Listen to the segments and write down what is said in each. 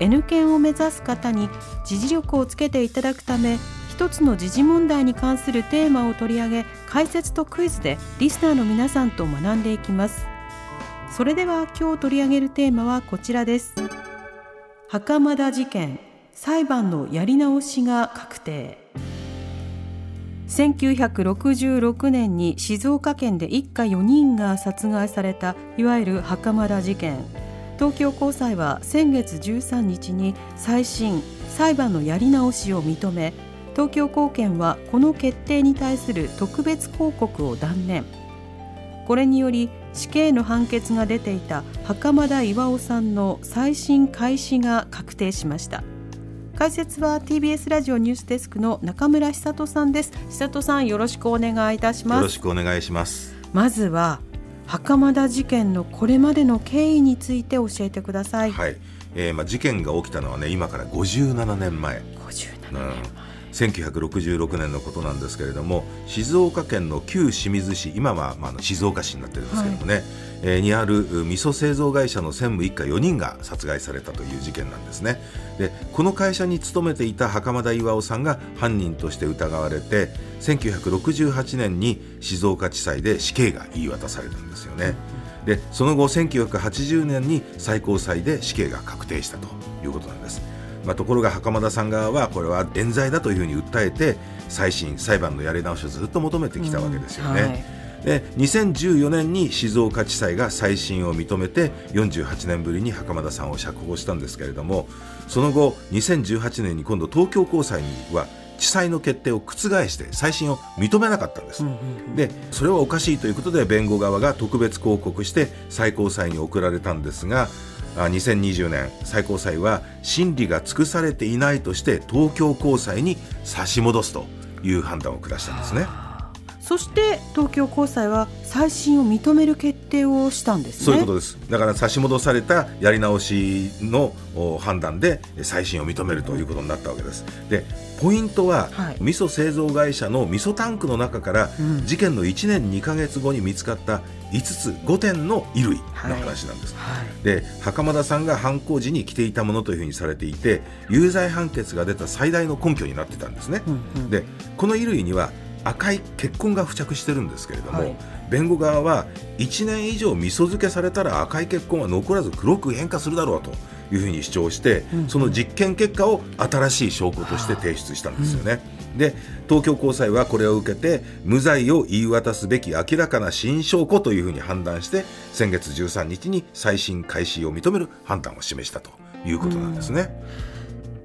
N 検を目指す方に時事力をつけていただくため一つの時事問題に関するテーマを取り上げ解説とクイズでリスナーの皆さんと学んでいきます。それでは今日取り上げるテーマはこちらです。袴田事件裁判のやり直しが確定。1966年に静岡県で一家4人が殺害されたいわゆる袴田事件。東京高裁は先月13日に再審裁判のやり直しを認め東京高検はこの決定に対する特別抗告を断念。これにより死刑の判決が出ていた袴田巌さんの再審開始が確定しました。解説は TBS ラジオニュースデスクの中村久人さんです。久人さんよろしくお願いいたします。よろしくお願いします。まずは袴田事件のこれまでの経緯について教えてください。はい、えー、まあ事件が起きたのはね今から57年前。57年前。うん1966年のことなんですけれども静岡県の旧清水市今は、まあ、の静岡市になってるんですけどもね、はい、えー、にある味噌製造会社の専務一家4人が殺害されたという事件なんですね。でこの会社に勤めていた袴田巌さんが犯人として疑われて1968年に静岡地裁で死刑が言い渡されたんですよね。でその後1980年に最高裁で死刑が確定したということなんですまあ、ところが袴田さん側はこれは冤罪だというふうに訴えて再審裁判のやり直しをずっと求めてきたわけですよね。うんはい。で2014年に静岡地裁が再審を認めて48年ぶりに袴田さんを釈放したんですけれどもその後2018年に今度東京高裁には地裁の決定を覆して再審を認めなかったんです、うんうんうん、でそれはおかしいということで弁護側が特別抗告して最高裁に送られたんですが2020年最高裁は審理が尽くされていないとして東京高裁に差し戻すという判断を下したんですね。そして東京高裁は再審を認める決定をしたんです、ね、そういうことです。だから差し戻されたやり直しの判断で再審を認めるということになったわけです。でポイントは、はい、味噌製造会社の味噌タンクの中から、うん、事件の1年2か月後に見つかった5つ5点の衣類の話なんです、はい。はい、で袴田さんが犯行時に着ていたものというふうにされていて有罪判決が出た最大の根拠になってたんですね、うんうん、でこの衣類には赤い血痕が付着してるんですけれども、はい、弁護側は1年以上味噌漬けされたら赤い血痕は残らず黒く変化するだろうというふうに主張して、うん、その実験結果を新しい証拠として提出したんですよね。うん、で東京高裁はこれを受けて無罪を言い渡すべき明らかな新証拠というふうに判断して先月13日に再審開始を認める判断を示したということなんですね。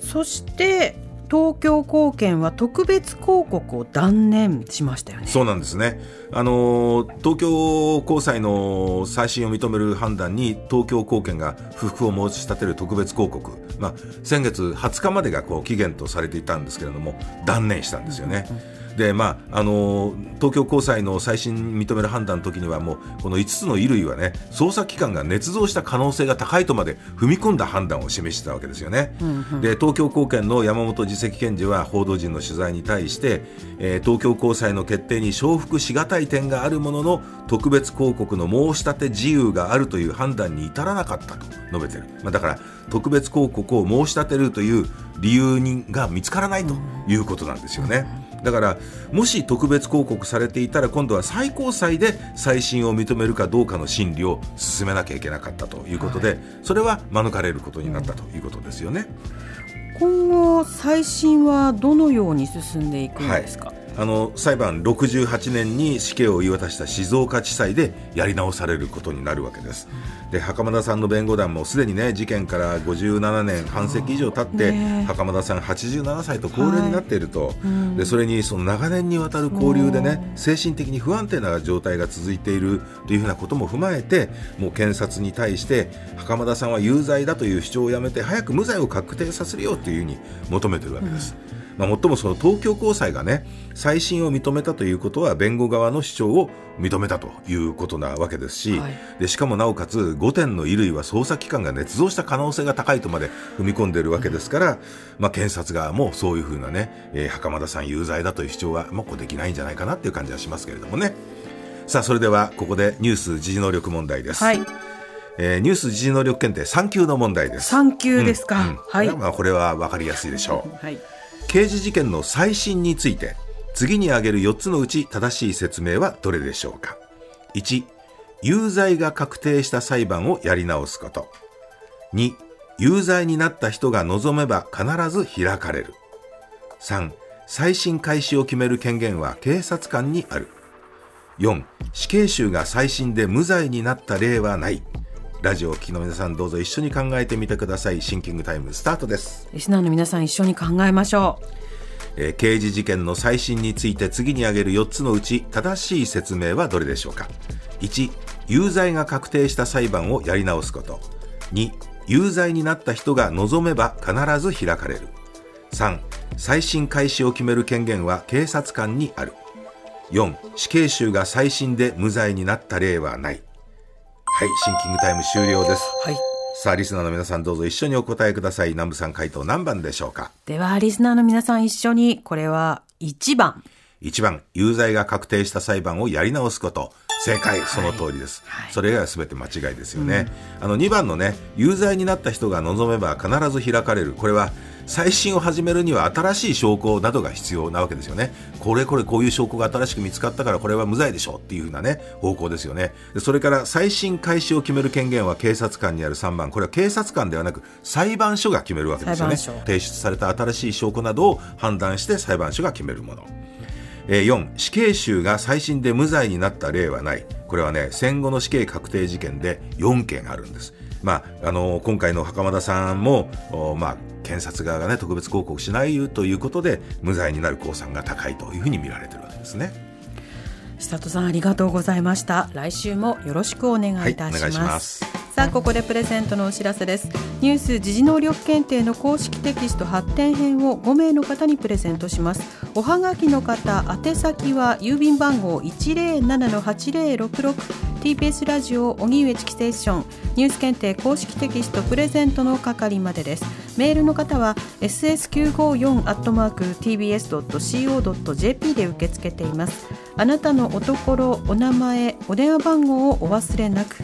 そして東京高検は特別抗告を断念しましたよね。そうなんですね。あの東京高裁の再審を認める判断に東京高検が不服を申し立てる特別抗告、まあ、先月20日までがこう期限とされていたんですけれども断念したんですよね。うんうんでまあ、あの東京高裁の再審認める判断の時にはもうこの5つの衣類はね捜査機関が捏造した可能性が高いとまで踏み込んだ判断を示してたわけですよね。うんうん、で東京高検の山本次席検事は報道陣の取材に対して、えー、東京高裁の決定に承服しがたい点があるものの特別抗告の申し立て自由があるという判断に至らなかったと述べてる、まあ、だから特別抗告を申し立てるという理由が見つからないということなんですよね。うんだからもし特別抗告されていたら今度は最高裁で再審を認めるかどうかの審理を進めなきゃいけなかったということで、はい、それは免れることになったということですよね。今後再審はどのように進んでいくんですか、はいあの裁判68年に死刑を言い渡した静岡地裁でやり直されることになるわけです。で袴田さんの弁護団もすでにね事件から57年半世紀以上経って、ね、袴田さん87歳と高齢になっていると、はい。うん、でそれにその長年にわたる交流でね精神的に不安定な状態が続いているというふうなことも踏まえてもう検察に対して袴田さんは有罪だという主張をやめて早く無罪を確定させるよというふうに求めているわけです。うんまあ、もっともその東京高裁がね再審を認めたということは弁護側の主張を認めたということなわけですし、はい、でしかもなおかつ5点の衣類は捜査機関が捏造した可能性が高いとまで踏み込んでいるわけですから、まあ、検察側もそういうふうなね、えー、袴田さん有罪だという主張はもうできないんじゃないかなっていう感じはしますけれどもねさあそれではここでニュース時事能力問題です。はいえー、ニュース時事能力検定3級の問題です。3級ですか。うんうん、はい。まあこれはわかりやすいでしょう。はい。刑事事件の再審について次に挙げる4つのうち正しい説明はどれでしょうか？1有罪が確定した裁判をやり直すこと。2有罪になった人が望めば必ず開かれる。3再審開始を決める権限は警察官にある。4死刑囚が再審で無罪になった例はない。ラジオを聴きの皆さんどうぞ一緒に考えてみてください。シンキングタイムスタートです。リスナーの皆さん一緒に考えましょう。えー、刑事事件の再審について次に挙げる4つのうち正しい説明はどれでしょうか？1有罪が確定した裁判をやり直すこと。2有罪になった人が望めば必ず開かれる。3再審開始を決める権限は警察官にある。4死刑囚が再審で無罪になった例はないはいシンキングタイム終了です、はい、さあリスナーの皆さんどうぞ一緒にお答えください。南部さん回答何番でしょうか？ではリスナーの皆さん一緒にこれは1番。1番有罪が確定した裁判をやり直すこと。正解その通りです、はい。はい、それが全て間違いですよね、うん、あの2番のね有罪になった人が望めば必ず開かれる。これは再審を始めるには新しい証拠などが必要なわけですよね。これこれこういう証拠が新しく見つかったからこれは無罪でしょっていうふうなね、方向ですよね。それから再審開始を決める権限は警察官にある3番。これは警察官ではなく裁判所が決めるわけですよね。提出された新しい証拠などを判断して裁判所が決めるもの。え4死刑囚が再審で無罪になった例はないこれはね戦後の死刑確定事件で4件あるんですまあ、あの今回の袴田さんも、まあ、検察側が、ね、特別抗告しないということで無罪になる公算が高いというふうに見られているわけですね。久里さんありがとうございました。来週もよろしくお願いいたします。はい、さあここでプレゼントのお知らせです。ニュース時事能力検定の公式テキスト発展編を5名の方にプレゼントします。おはがきの方宛先は郵便番号107-8066 TBS ラジオ荻上チキセーション。ニュース検定公式テキストプレゼントの係までですメールの方は ss954 アットマーク tbs.co.jp で受け付けています。あなたのおところお名前お電話番号をお忘れなく。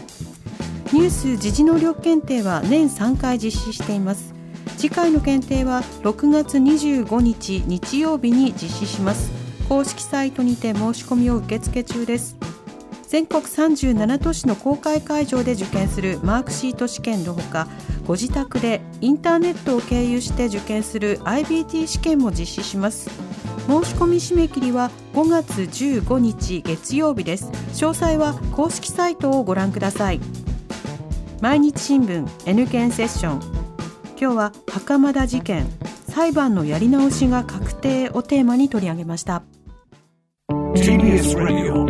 ニュース時事能力検定は年3回実施しています。次回の検定は6月25日日曜日に実施します。公式サイトにて申し込みを受付中です。全国37都市の公開会場で受験するマークシート試験のほかご自宅でインターネットを経由して受験する IBT 試験も実施します。申し込み締め切りは5月15日月曜日です。詳細は公式サイトをご覧ください。毎日新聞 N 検セッション。今日は袴田事件裁判のやり直しが確定をテーマに取り上げました。TBS ラジオ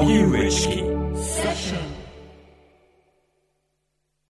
荻上チキ